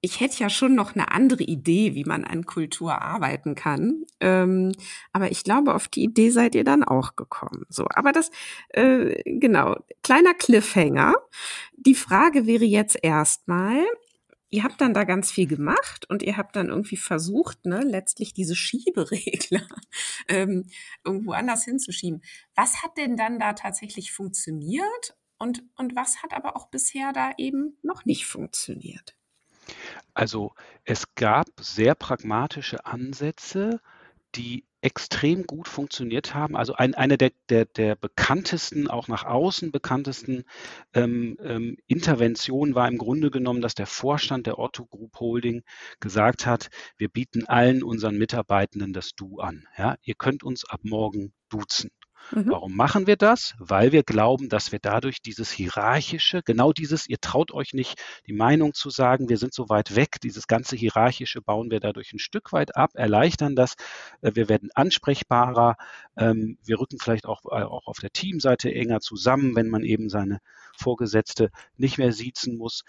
S1: ich hätte ja schon noch eine andere Idee, wie man an Kultur arbeiten kann. Ähm, aber ich glaube, auf die Idee seid ihr dann auch gekommen. So, aber das, äh, genau, kleiner Cliffhanger. Die Frage wäre jetzt erstmal, ihr habt dann da ganz viel gemacht und ihr habt dann irgendwie versucht, ne, letztlich diese Schieberegler ähm, irgendwo anders hinzuschieben. Was hat denn dann da tatsächlich funktioniert und, und was hat aber auch bisher da eben noch nicht funktioniert?
S2: Also es gab sehr pragmatische Ansätze, die extrem gut funktioniert haben. Also ein, eine der, der, der bekanntesten, auch nach außen bekanntesten ähm, ähm, Interventionen war im Grunde genommen, dass der Vorstand der Otto Group Holding gesagt hat, wir bieten allen unseren Mitarbeitenden das Du an. Ja? Ihr könnt uns ab morgen duzen. Mhm. Warum machen wir das? Weil wir glauben, dass wir dadurch dieses hierarchische, genau dieses, ihr traut euch nicht, die Meinung zu sagen, wir sind so weit weg, dieses ganze hierarchische bauen wir dadurch ein Stück weit ab, erleichtern das, äh, wir werden ansprechbarer, ähm, wir rücken vielleicht auch, äh, auch auf der Teamseite enger zusammen, wenn man eben seine Vorgesetzte nicht mehr siezen muss.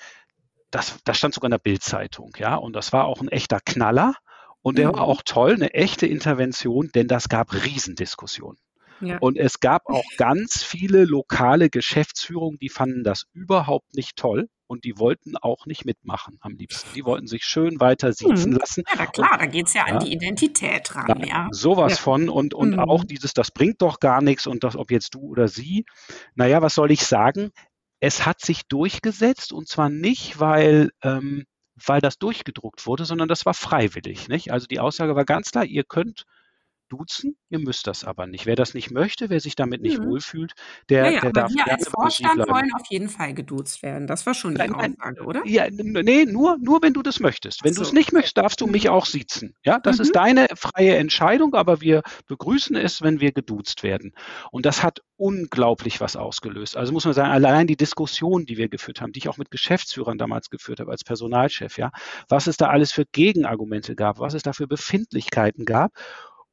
S2: Das, das stand sogar in der Bildzeitung, ja, und das war auch ein echter Knaller. Und der mhm. war auch toll, eine echte Intervention, denn das gab Riesendiskussionen. Ja. Und es gab auch ganz viele lokale Geschäftsführungen, die fanden das überhaupt nicht toll und die wollten auch nicht mitmachen am liebsten. Die wollten sich schön weiter sitzen hm. lassen.
S1: Ja, klar, und, da geht es ja, ja, an die Identität ran. Ja, ja.
S2: Sowas ja. von und, und mhm. auch dieses, das bringt doch gar nichts und das, ob jetzt du oder sie. Naja, was soll ich sagen? Es hat sich durchgesetzt und zwar nicht, weil, ähm, weil das durchgedruckt wurde, sondern das war freiwillig. Nicht? Also die Aussage war ganz klar, ihr könnt duzen. Ihr müsst das aber nicht. Wer das nicht möchte, wer sich damit nicht mhm. wohlfühlt, der,
S1: ja, ja,
S2: der darf
S1: wir als Vorstand wollen auf jeden Fall geduzt werden. Das war schon die nein, Aussage, oder?
S2: Ja, nee, nur, nur wenn du das möchtest. Wenn so. du es nicht möchtest, darfst du mich mhm. auch siezen. Ja, das mhm. ist deine freie Entscheidung, aber wir begrüßen es, wenn wir geduzt werden. Und das hat unglaublich was ausgelöst. Also muss man sagen, allein die Diskussion, die wir geführt haben, die ich auch mit Geschäftsführern damals geführt habe als Personalchef, ja, was es da alles für Gegenargumente gab, was es da für Befindlichkeiten gab.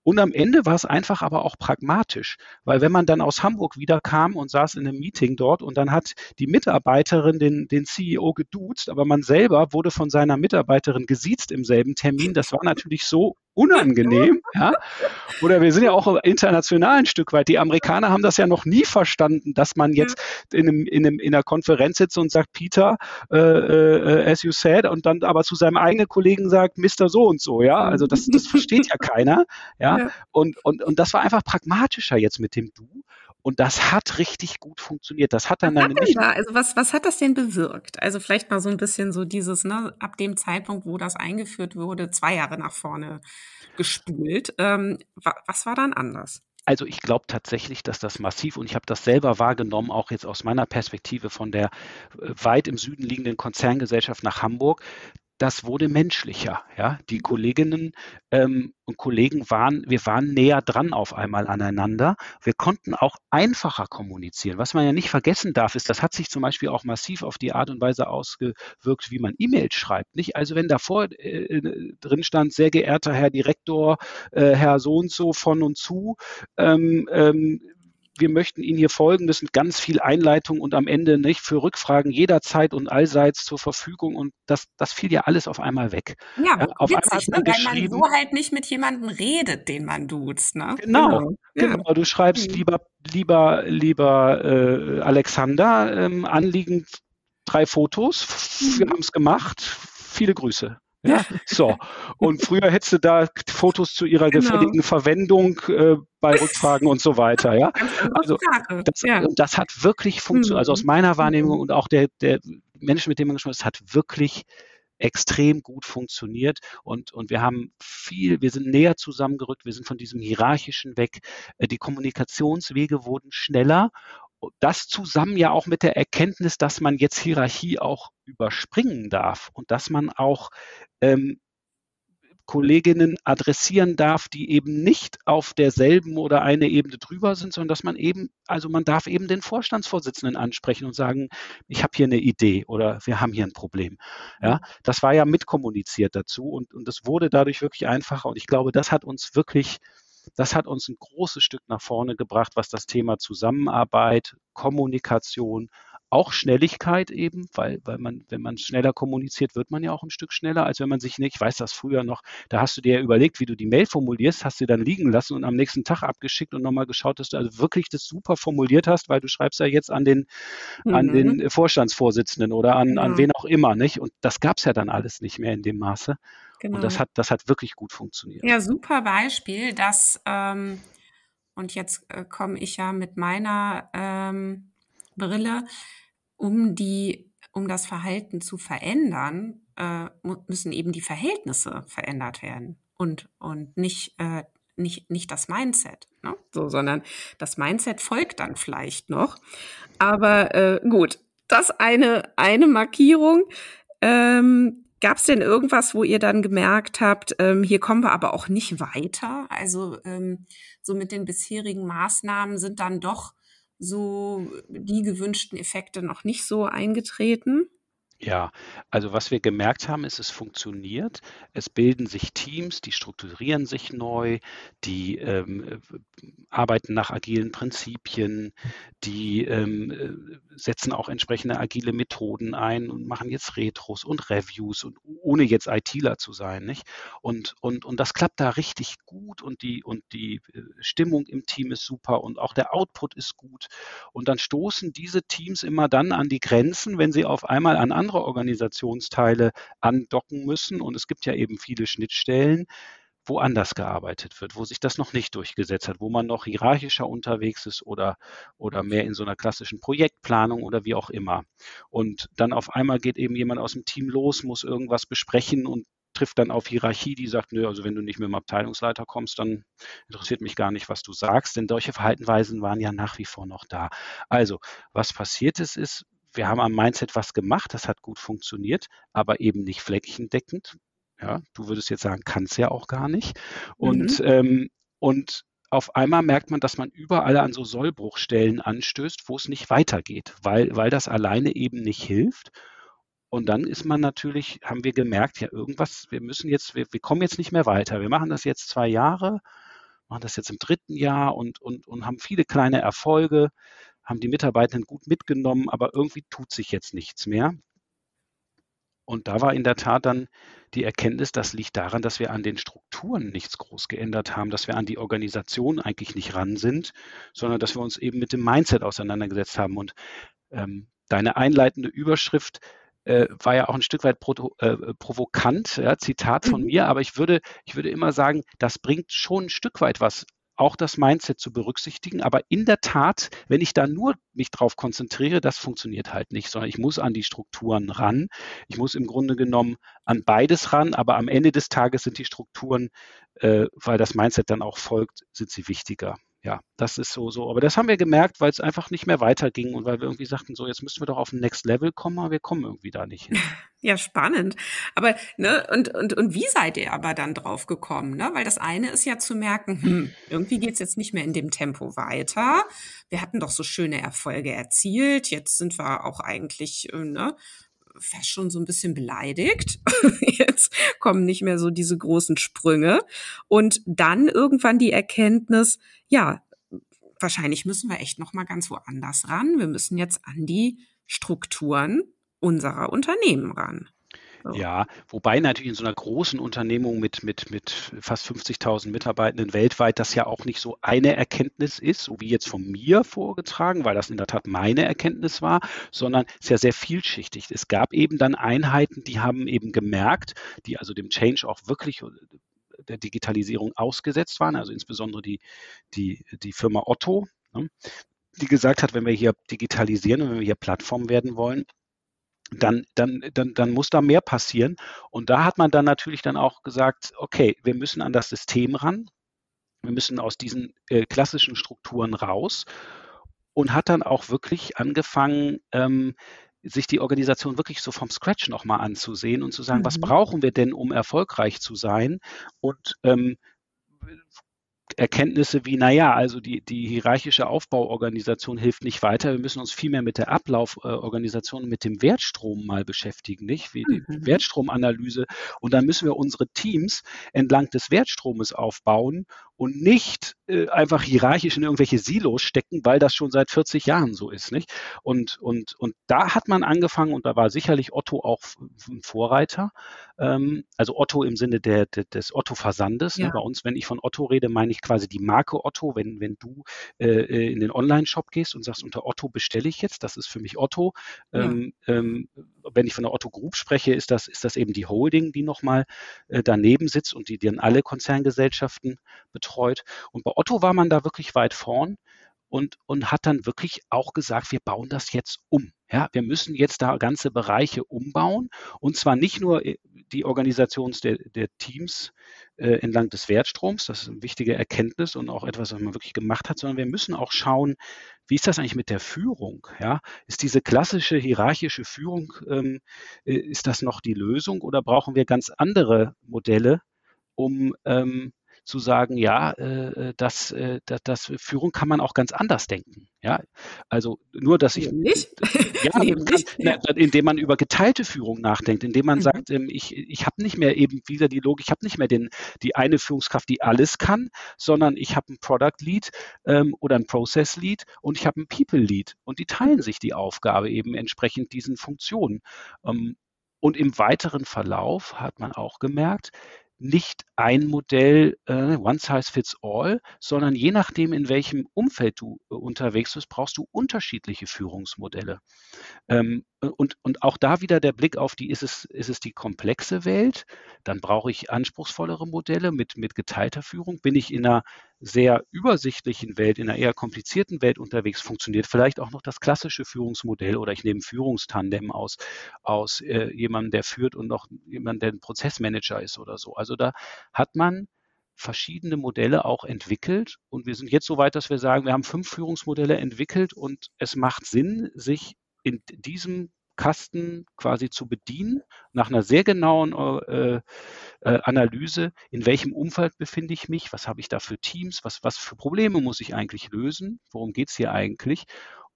S2: Und am Ende war es einfach aber auch pragmatisch, weil wenn man dann aus Hamburg wieder kam und saß in einem Meeting dort und dann hat die Mitarbeiterin den, den CEO geduzt, aber man selber wurde von seiner Mitarbeiterin gesiezt im selben Termin, das war natürlich so unangenehm. Ja? Oder wir sind ja auch international ein Stück weit. Die Amerikaner haben das ja noch nie verstanden, dass man jetzt in, einem, in, einem, in einer Konferenz sitzt und sagt, Peter, äh, äh, as you said, und dann aber zu seinem eigenen Kollegen sagt, Mr. so und so. Ja, also das, das versteht ja keiner. Ja, ja. Und, und, und das war einfach pragmatischer jetzt mit dem Du. Und das hat richtig gut funktioniert. Das hat dann
S1: was
S2: eine nicht.
S1: Da? Also was, was hat das denn bewirkt? Also vielleicht mal so ein bisschen so dieses, ne, ab dem Zeitpunkt, wo das eingeführt wurde, zwei Jahre nach vorne gespult. Ähm, was war dann anders?
S2: Also ich glaube tatsächlich, dass das massiv, und ich habe das selber wahrgenommen, auch jetzt aus meiner Perspektive von der äh, weit im Süden liegenden Konzerngesellschaft nach Hamburg, das wurde menschlicher. Ja? Die Kolleginnen ähm, und Kollegen waren, wir waren näher dran auf einmal aneinander. Wir konnten auch einfacher kommunizieren. Was man ja nicht vergessen darf, ist, das hat sich zum Beispiel auch massiv auf die Art und Weise ausgewirkt, wie man E-Mails schreibt. Nicht? Also wenn davor äh, drin stand, sehr geehrter Herr Direktor, äh, Herr so und so von und zu, ähm, ähm, wir möchten Ihnen hier folgen, das sind ganz viel Einleitung und am Ende nicht für Rückfragen jederzeit und allseits zur Verfügung und das, das fiel ja alles auf einmal weg.
S1: Ja, ja auf witzig, einmal ne? weil man so halt nicht mit jemandem redet, den man duzt. Ne?
S2: Genau, genau. genau. Ja. Du schreibst mhm. lieber, lieber, lieber äh, Alexander, ähm, anliegend drei Fotos, mhm. wir haben es gemacht, viele Grüße. Ja, so. Und früher hättest du da Fotos zu ihrer genau. gefälligen Verwendung äh, bei Rückfragen und so weiter. Ja, also das, ja. das hat wirklich funktioniert. Also aus mhm. meiner Wahrnehmung und auch der, der Menschen, mit denen man gesprochen hat, es hat wirklich extrem gut funktioniert und, und wir haben viel, wir sind näher zusammengerückt, wir sind von diesem Hierarchischen weg, äh, die Kommunikationswege wurden schneller das zusammen ja auch mit der Erkenntnis, dass man jetzt Hierarchie auch überspringen darf und dass man auch ähm, Kolleginnen adressieren darf, die eben nicht auf derselben oder eine Ebene drüber sind, sondern dass man eben, also man darf eben den Vorstandsvorsitzenden ansprechen und sagen, ich habe hier eine Idee oder wir haben hier ein Problem. Ja, das war ja mitkommuniziert dazu und, und das wurde dadurch wirklich einfacher und ich glaube, das hat uns wirklich das hat uns ein großes Stück nach vorne gebracht, was das Thema Zusammenarbeit, Kommunikation, auch Schnelligkeit eben, weil, weil man, wenn man schneller kommuniziert, wird man ja auch ein Stück schneller, als wenn man sich nicht, ich weiß das früher noch, da hast du dir ja überlegt, wie du die Mail formulierst, hast sie dann liegen lassen und am nächsten Tag abgeschickt und nochmal geschaut, dass du also wirklich das super formuliert hast, weil du schreibst ja jetzt an den, mhm. an den Vorstandsvorsitzenden oder an, ja. an wen auch immer, nicht? Und das gab es ja dann alles nicht mehr in dem Maße. Genau. Und das hat, das hat wirklich gut funktioniert.
S1: Ja, super Beispiel, dass, ähm, und jetzt äh, komme ich ja mit meiner ähm, Brille, um die, um das Verhalten zu verändern, äh, müssen eben die Verhältnisse verändert werden und, und nicht, äh, nicht, nicht das Mindset, ne? so, sondern das Mindset folgt dann vielleicht noch. Aber äh, gut, das eine, eine Markierung. Ähm, Gab es denn irgendwas, wo ihr dann gemerkt habt, ähm, hier kommen wir aber auch nicht weiter? Also ähm, so mit den bisherigen Maßnahmen sind dann doch so die gewünschten Effekte noch nicht so eingetreten?
S2: Ja, also was wir gemerkt haben, ist, es funktioniert. Es bilden sich Teams, die strukturieren sich neu, die ähm, arbeiten nach agilen Prinzipien, die ähm, äh, setzen auch entsprechende agile Methoden ein und machen jetzt Retros und Reviews und ohne jetzt ITler zu sein, nicht? Und, und, und das klappt da richtig gut und die, und die äh, Stimmung im Team ist super und auch der Output ist gut. Und dann stoßen diese Teams immer dann an die Grenzen, wenn sie auf einmal an andere Organisationsteile andocken müssen. Und es gibt ja eben viele Schnittstellen, wo anders gearbeitet wird, wo sich das noch nicht durchgesetzt hat, wo man noch hierarchischer unterwegs ist oder, oder mehr in so einer klassischen Projektplanung oder wie auch immer. Und dann auf einmal geht eben jemand aus dem Team los, muss irgendwas besprechen und trifft dann auf Hierarchie, die sagt, nö, also wenn du nicht mit dem Abteilungsleiter kommst, dann interessiert mich gar nicht, was du sagst, denn solche Verhaltenweisen waren ja nach wie vor noch da. Also, was passiert ist, ist, wir haben am Mindset was gemacht, das hat gut funktioniert, aber eben nicht flächendeckend. Ja, du würdest jetzt sagen, kann es ja auch gar nicht. Und, mhm. ähm, und auf einmal merkt man, dass man überall an so Sollbruchstellen anstößt, wo es nicht weitergeht, weil, weil das alleine eben nicht hilft. Und dann ist man natürlich, haben wir gemerkt, ja, irgendwas, wir müssen jetzt, wir, wir kommen jetzt nicht mehr weiter. Wir machen das jetzt zwei Jahre, machen das jetzt im dritten Jahr und, und, und haben viele kleine Erfolge haben die Mitarbeitenden gut mitgenommen, aber irgendwie tut sich jetzt nichts mehr. Und da war in der Tat dann die Erkenntnis, das liegt daran, dass wir an den Strukturen nichts groß geändert haben, dass wir an die Organisation eigentlich nicht ran sind, sondern dass wir uns eben mit dem Mindset auseinandergesetzt haben. Und ähm, deine einleitende Überschrift äh, war ja auch ein Stück weit provo äh, provokant, ja, Zitat von mhm. mir, aber ich würde, ich würde immer sagen, das bringt schon ein Stück weit was auch das Mindset zu berücksichtigen. Aber in der Tat, wenn ich da nur mich drauf konzentriere, das funktioniert halt nicht, sondern ich muss an die Strukturen ran. Ich muss im Grunde genommen an beides ran, aber am Ende des Tages sind die Strukturen, äh, weil das Mindset dann auch folgt, sind sie wichtiger ja, das ist so, so. Aber das haben wir gemerkt, weil es einfach nicht mehr weiterging und weil wir irgendwie sagten, so, jetzt müssten wir doch auf ein Next Level kommen, aber wir kommen irgendwie da nicht hin.
S1: Ja, spannend. Aber, ne, und, und, und wie seid ihr aber dann drauf gekommen, ne? Weil das eine ist ja zu merken, hm, irgendwie geht's jetzt nicht mehr in dem Tempo weiter. Wir hatten doch so schöne Erfolge erzielt. Jetzt sind wir auch eigentlich, äh, ne, fast schon so ein bisschen beleidigt. Jetzt kommen nicht mehr so diese großen Sprünge. Und dann irgendwann die Erkenntnis, ja, wahrscheinlich müssen wir echt noch mal ganz woanders ran. Wir müssen jetzt an die Strukturen unserer Unternehmen ran.
S2: Ja, wobei natürlich in so einer großen Unternehmung mit, mit, mit fast 50.000 Mitarbeitenden weltweit das ja auch nicht so eine Erkenntnis ist, so wie jetzt von mir vorgetragen, weil das in der Tat meine Erkenntnis war, sondern es ist ja sehr vielschichtig. Es gab eben dann Einheiten, die haben eben gemerkt, die also dem Change auch wirklich der Digitalisierung ausgesetzt waren, also insbesondere die, die, die Firma Otto, ne, die gesagt hat, wenn wir hier digitalisieren und wenn wir hier Plattform werden wollen, dann, dann, dann, dann muss da mehr passieren. Und da hat man dann natürlich dann auch gesagt, okay, wir müssen an das System ran, wir müssen aus diesen äh, klassischen Strukturen raus und hat dann auch wirklich angefangen, ähm, sich die Organisation wirklich so vom Scratch nochmal anzusehen und zu sagen, mhm. was brauchen wir denn, um erfolgreich zu sein? Und ähm, Erkenntnisse wie, naja, also die, die hierarchische Aufbauorganisation hilft nicht weiter. Wir müssen uns viel mehr mit der Ablauforganisation, mit dem Wertstrom mal beschäftigen, nicht? Wie die mhm. Wertstromanalyse. Und dann müssen wir unsere Teams entlang des Wertstromes aufbauen und nicht äh, einfach hierarchisch in irgendwelche Silos stecken, weil das schon seit 40 Jahren so ist, nicht? Und, und, und da hat man angefangen und da war sicherlich Otto auch ein Vorreiter. Ähm, also Otto im Sinne der, der des Otto-Versandes. Ne? Ja. Ne? Bei uns, wenn ich von Otto rede, meine ich quasi die Marke Otto. Wenn, wenn du äh, äh, in den Online-Shop gehst und sagst, unter Otto bestelle ich jetzt, das ist für mich Otto. Ja. Ähm, ähm, wenn ich von der Otto Group spreche, ist das, ist das eben die Holding, die nochmal äh, daneben sitzt und die dann alle Konzerngesellschaften betreut. Und bei Otto war man da wirklich weit vorn und, und hat dann wirklich auch gesagt, wir bauen das jetzt um. Ja, wir müssen jetzt da ganze Bereiche umbauen und zwar nicht nur äh, die Organisation der, der Teams äh, entlang des Wertstroms, das ist eine wichtige Erkenntnis und auch etwas, was man wirklich gemacht hat, sondern wir müssen auch schauen, wie ist das eigentlich mit der Führung? Ja, ist diese klassische hierarchische Führung, ähm, äh, ist das noch die Lösung oder brauchen wir ganz andere Modelle, um ähm, zu sagen, ja, äh, das, äh, das, das Führung kann man auch ganz anders denken. Ja, also nur, dass ich
S1: nicht?
S2: ja, kann, na, indem man über geteilte Führung nachdenkt, indem man mhm. sagt, ähm, ich, ich habe nicht mehr eben wieder die Logik, ich habe nicht mehr den, die eine Führungskraft, die alles kann, sondern ich habe ein Product Lead ähm, oder ein Process Lead und ich habe ein People Lead und die teilen sich die Aufgabe eben entsprechend diesen Funktionen. Ähm, und im weiteren Verlauf hat man auch gemerkt, nicht ein Modell, äh, one size fits all, sondern je nachdem, in welchem Umfeld du äh, unterwegs bist, brauchst du unterschiedliche Führungsmodelle. Ähm, und, und auch da wieder der Blick auf die, ist es, ist es die komplexe Welt? Dann brauche ich anspruchsvollere Modelle mit, mit geteilter Führung. Bin ich in einer sehr übersichtlichen Welt, in einer eher komplizierten Welt unterwegs, funktioniert vielleicht auch noch das klassische Führungsmodell oder ich nehme Führungstandem aus, aus äh, jemandem, der führt und noch jemand, der ein Prozessmanager ist oder so. Also da hat man verschiedene Modelle auch entwickelt und wir sind jetzt so weit, dass wir sagen, wir haben fünf Führungsmodelle entwickelt und es macht Sinn, sich in diesem Kasten quasi zu bedienen, nach einer sehr genauen äh, äh, Analyse, in welchem Umfeld befinde ich mich, was habe ich da für Teams, was, was für Probleme muss ich eigentlich lösen, worum geht es hier eigentlich.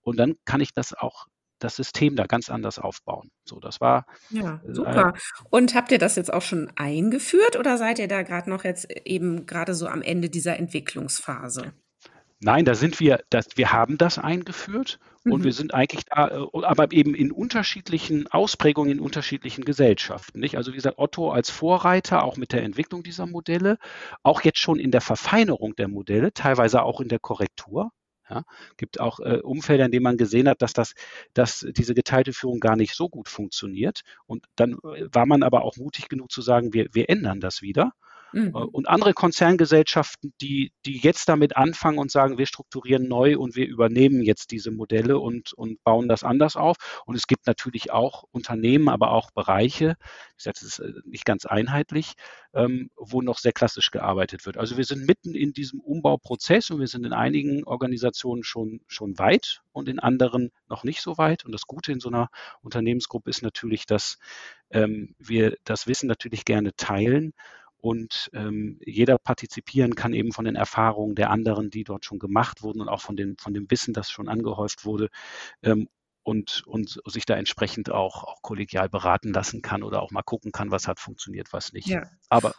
S2: Und dann kann ich das auch das System da ganz anders aufbauen. So, das war.
S1: Ja, äh, super. Äh, Und habt ihr das jetzt auch schon eingeführt oder seid ihr da gerade noch jetzt eben gerade so am Ende dieser Entwicklungsphase?
S2: Nein, da sind wir, das, wir haben das eingeführt und mhm. wir sind eigentlich da, äh, aber eben in unterschiedlichen Ausprägungen, in unterschiedlichen Gesellschaften. Nicht? Also wie gesagt, Otto als Vorreiter, auch mit der Entwicklung dieser Modelle, auch jetzt schon in der Verfeinerung der Modelle, teilweise auch in der Korrektur. Ja, gibt auch äh, Umfelder, in denen man gesehen hat, dass, das, dass diese geteilte Führung gar nicht so gut funktioniert. Und dann äh, war man aber auch mutig genug zu sagen, wir, wir ändern das wieder. Mhm. Äh, und andere Konzerngesellschaften, die, die jetzt damit anfangen und sagen, wir strukturieren neu und wir übernehmen jetzt diese Modelle und, und bauen das anders auf. Und es gibt natürlich auch Unternehmen, aber auch Bereiche, ich sage, das ist äh, nicht ganz einheitlich, ähm, wo noch sehr klassisch gearbeitet wird. Also wir sind mitten in diesem Umbauprozess und wir sind in einigen Organisationen schon, schon weit und in anderen noch nicht so weit. Und das Gute in so einer Unternehmensgruppe ist natürlich, dass ähm, wir das Wissen natürlich gerne teilen und ähm, jeder partizipieren kann eben von den Erfahrungen der anderen, die dort schon gemacht wurden und auch von, den, von dem Wissen, das schon angehäuft wurde ähm, und, und sich da entsprechend auch, auch kollegial beraten lassen kann oder auch mal gucken kann, was hat funktioniert, was nicht.
S1: Ja. Aber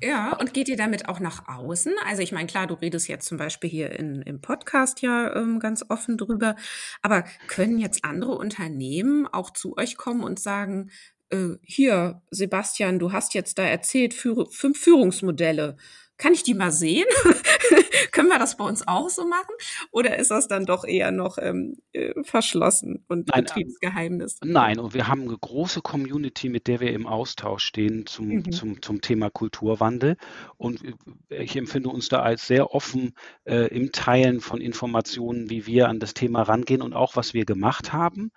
S1: ja, und geht ihr damit auch nach außen? Also ich meine, klar, du redest jetzt zum Beispiel hier in, im Podcast ja ähm, ganz offen drüber, aber können jetzt andere Unternehmen auch zu euch kommen und sagen, äh, hier, Sebastian, du hast jetzt da erzählt, fünf Führungsmodelle. Kann ich die mal sehen? Können wir das bei uns auch so machen? Oder ist das dann doch eher noch ähm, äh, verschlossen und nein, Betriebsgeheimnis?
S2: Nein, und wir haben eine große Community, mit der wir im Austausch stehen zum, mhm. zum, zum Thema Kulturwandel. Und ich empfinde uns da als sehr offen äh, im Teilen von Informationen, wie wir an das Thema rangehen und auch, was wir gemacht haben.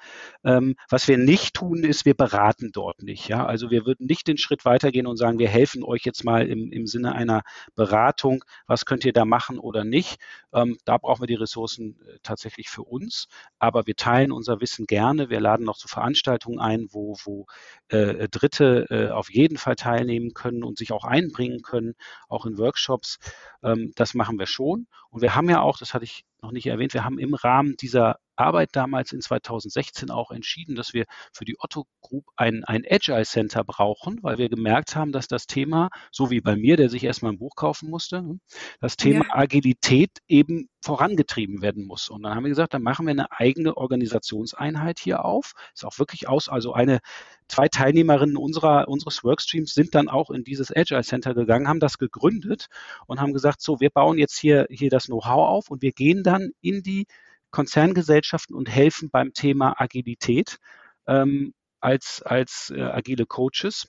S2: Ähm, was wir nicht tun, ist, wir beraten dort nicht. Ja? Also wir würden nicht den Schritt weitergehen und sagen, wir helfen euch jetzt mal im, im Sinne einer Beratung, was könnt ihr da machen oder nicht. Ähm, da brauchen wir die Ressourcen äh, tatsächlich für uns. Aber wir teilen unser Wissen gerne. Wir laden noch zu Veranstaltungen ein, wo, wo äh, Dritte äh, auf jeden Fall teilnehmen können und sich auch einbringen können, auch in Workshops. Ähm, das machen wir schon. Und wir haben ja auch, das hatte ich noch nicht erwähnt, wir haben im Rahmen dieser Arbeit damals in 2016 auch entschieden, dass wir für die Otto Group ein, ein Agile Center brauchen, weil wir gemerkt haben, dass das Thema, so wie bei mir, der sich erstmal ein Buch kaufen musste, ne, das Thema ja. Agilität eben vorangetrieben werden muss. Und dann haben wir gesagt, dann machen wir eine eigene Organisationseinheit hier auf. Ist auch wirklich aus, also eine zwei Teilnehmerinnen unserer, unseres Workstreams sind dann auch in dieses Agile Center gegangen, haben das gegründet und haben gesagt, so, wir bauen jetzt hier, hier das Know-how auf und wir gehen dann in die Konzerngesellschaften und helfen beim Thema Agilität ähm, als, als äh, agile Coaches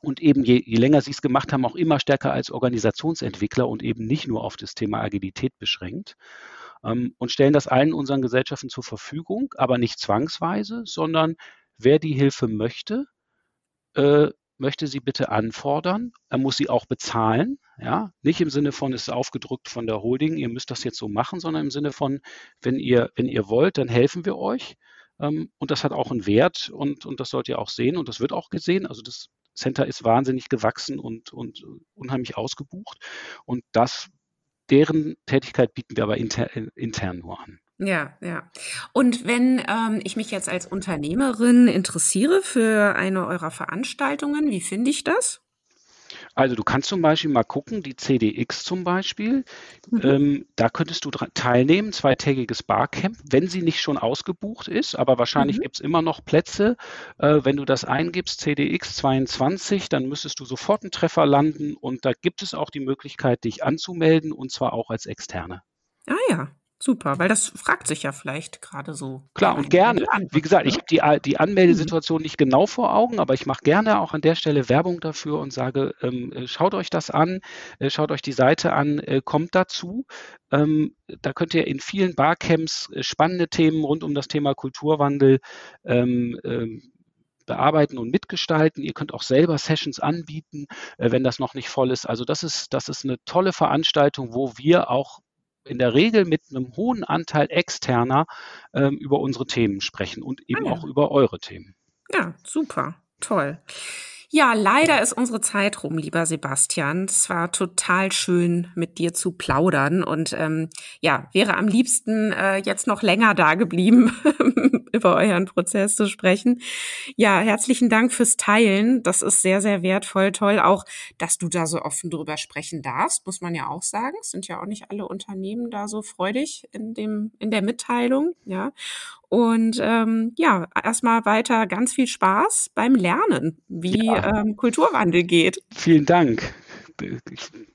S2: und eben je, je länger sie es gemacht haben, auch immer stärker als Organisationsentwickler und eben nicht nur auf das Thema Agilität beschränkt ähm, und stellen das allen unseren Gesellschaften zur Verfügung, aber nicht zwangsweise, sondern wer die Hilfe möchte, äh, möchte sie bitte anfordern. Er muss sie auch bezahlen. Ja, nicht im Sinne von, es ist aufgedrückt von der Holding, ihr müsst das jetzt so machen, sondern im Sinne von, wenn ihr, wenn ihr wollt, dann helfen wir euch. Ähm, und das hat auch einen Wert und, und das sollt ihr auch sehen und das wird auch gesehen. Also das Center ist wahnsinnig gewachsen und, und unheimlich ausgebucht. Und das, deren Tätigkeit bieten wir aber inter, intern nur an.
S1: Ja, ja. Und wenn ähm, ich mich jetzt als Unternehmerin interessiere für eine eurer Veranstaltungen, wie finde ich das?
S2: Also du kannst zum Beispiel mal gucken, die CDX zum Beispiel, mhm. ähm, da könntest du teilnehmen, zweitägiges Barcamp, wenn sie nicht schon ausgebucht ist, aber wahrscheinlich mhm. gibt es immer noch Plätze. Äh, wenn du das eingibst, CDX 22, dann müsstest du sofort einen Treffer landen und da gibt es auch die Möglichkeit, dich anzumelden und zwar auch als Externe.
S1: Ah ja, Super, weil das fragt sich ja vielleicht gerade so.
S2: Klar und gerne. Wie gesagt, ich habe die, die Anmeldesituation nicht genau vor Augen, aber ich mache gerne auch an der Stelle Werbung dafür und sage, ähm, äh, schaut euch das an, äh, schaut euch die Seite an, äh, kommt dazu. Ähm, da könnt ihr in vielen Barcamps äh, spannende Themen rund um das Thema Kulturwandel ähm, ähm bearbeiten und mitgestalten. Ihr könnt auch selber Sessions anbieten, äh, wenn das noch nicht voll ist. Also das ist, das ist eine tolle Veranstaltung, wo wir auch in der Regel mit einem hohen Anteil externer ähm, über unsere Themen sprechen und eben ah, ja. auch über eure Themen.
S1: Ja, super, toll. Ja, leider ist unsere Zeit rum, lieber Sebastian. Es war total schön, mit dir zu plaudern und ähm, ja, wäre am liebsten äh, jetzt noch länger da geblieben, über euren Prozess zu sprechen. Ja, herzlichen Dank fürs Teilen. Das ist sehr, sehr wertvoll. Toll auch, dass du da so offen drüber sprechen darfst, muss man ja auch sagen. Es sind ja auch nicht alle Unternehmen da so freudig in dem, in der Mitteilung, ja. Und ähm, ja, erstmal weiter ganz viel Spaß beim Lernen, wie ja. ähm, Kulturwandel geht.
S2: Vielen Dank.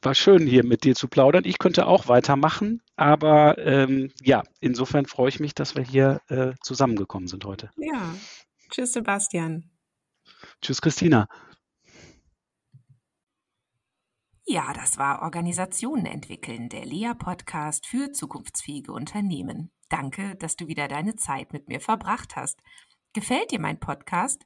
S2: War schön hier mit dir zu plaudern. Ich könnte auch weitermachen, aber ähm, ja, insofern freue ich mich, dass wir hier äh, zusammengekommen sind heute.
S1: Ja. Tschüss, Sebastian.
S2: Tschüss, Christina.
S1: Ja, das war Organisationen entwickeln, der Lea-Podcast für zukunftsfähige Unternehmen. Danke, dass du wieder deine Zeit mit mir verbracht hast. Gefällt dir mein Podcast?